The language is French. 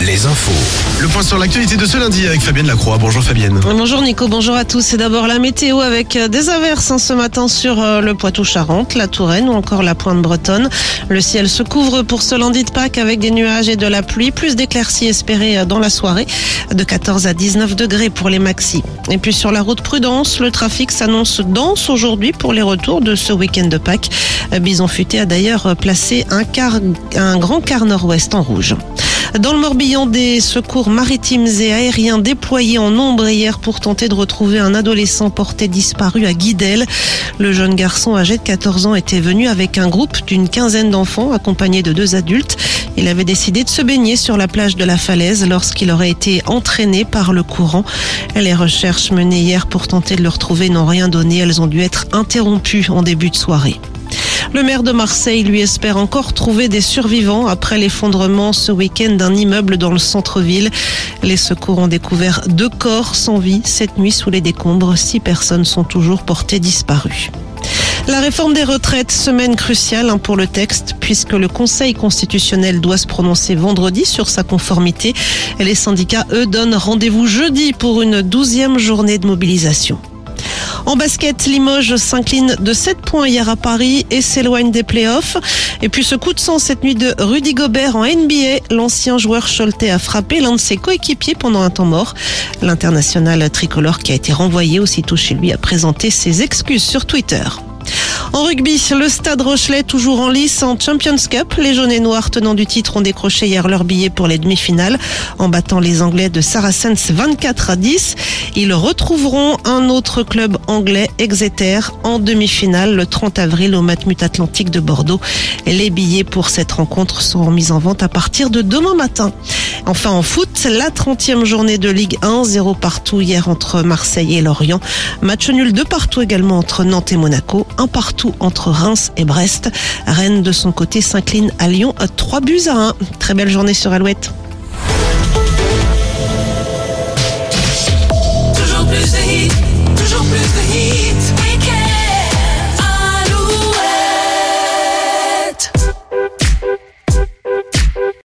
Les infos. Le point sur l'actualité de ce lundi avec Fabienne Lacroix. Bonjour Fabienne. Bonjour Nico, bonjour à tous. C'est d'abord la météo avec euh, des averses hein, ce matin sur euh, le Poitou-Charentes, la Touraine ou encore la Pointe Bretonne. Le ciel se couvre pour ce lundi de Pâques avec des nuages et de la pluie, plus d'éclaircies espérées euh, dans la soirée, de 14 à 19 degrés pour les maxis. Et puis sur la route Prudence, le trafic s'annonce dense aujourd'hui pour les retours de ce week-end de Pâques. Bison Futé a d'ailleurs placé un, car, un grand quart nord-ouest en rouge. Dans le Morbihan, des secours maritimes et aériens déployés en nombre hier pour tenter de retrouver un adolescent porté disparu à Guidel. Le jeune garçon âgé de 14 ans était venu avec un groupe d'une quinzaine d'enfants accompagnés de deux adultes. Il avait décidé de se baigner sur la plage de la falaise lorsqu'il aurait été entraîné par le courant. Les recherches menées hier pour tenter de le retrouver n'ont rien donné. Elles ont dû être interrompues en début de soirée. Le maire de Marseille lui espère encore trouver des survivants après l'effondrement ce week-end d'un immeuble dans le centre-ville. Les secours ont découvert deux corps sans vie cette nuit sous les décombres. Six personnes sont toujours portées disparues. La réforme des retraites, semaine cruciale hein, pour le texte, puisque le Conseil constitutionnel doit se prononcer vendredi sur sa conformité. Les syndicats, eux, donnent rendez-vous jeudi pour une douzième journée de mobilisation. En basket, Limoges s'incline de 7 points hier à Paris et s'éloigne des playoffs. Et puis ce coup de sang cette nuit de Rudy Gobert en NBA, l'ancien joueur Cholte a frappé l'un de ses coéquipiers pendant un temps mort. L'international tricolore qui a été renvoyé aussitôt chez lui a présenté ses excuses sur Twitter. En rugby, le Stade Rochelet toujours en lice en Champions Cup. Les jaunes et noirs tenant du titre ont décroché hier leur billet pour les demi-finales en battant les Anglais de Saracens 24 à 10. Ils retrouveront un autre club anglais, Exeter, en demi-finale le 30 avril au Matmut Atlantique de Bordeaux. Les billets pour cette rencontre seront mis en vente à partir de demain matin. Enfin en foot, la 30e journée de Ligue 1, 0 partout hier entre Marseille et Lorient. Match nul de partout également entre Nantes et Monaco, un entre Reims et Brest. Rennes de son côté s'incline à Lyon à 3 buts à 1. Très belle journée sur Alouette.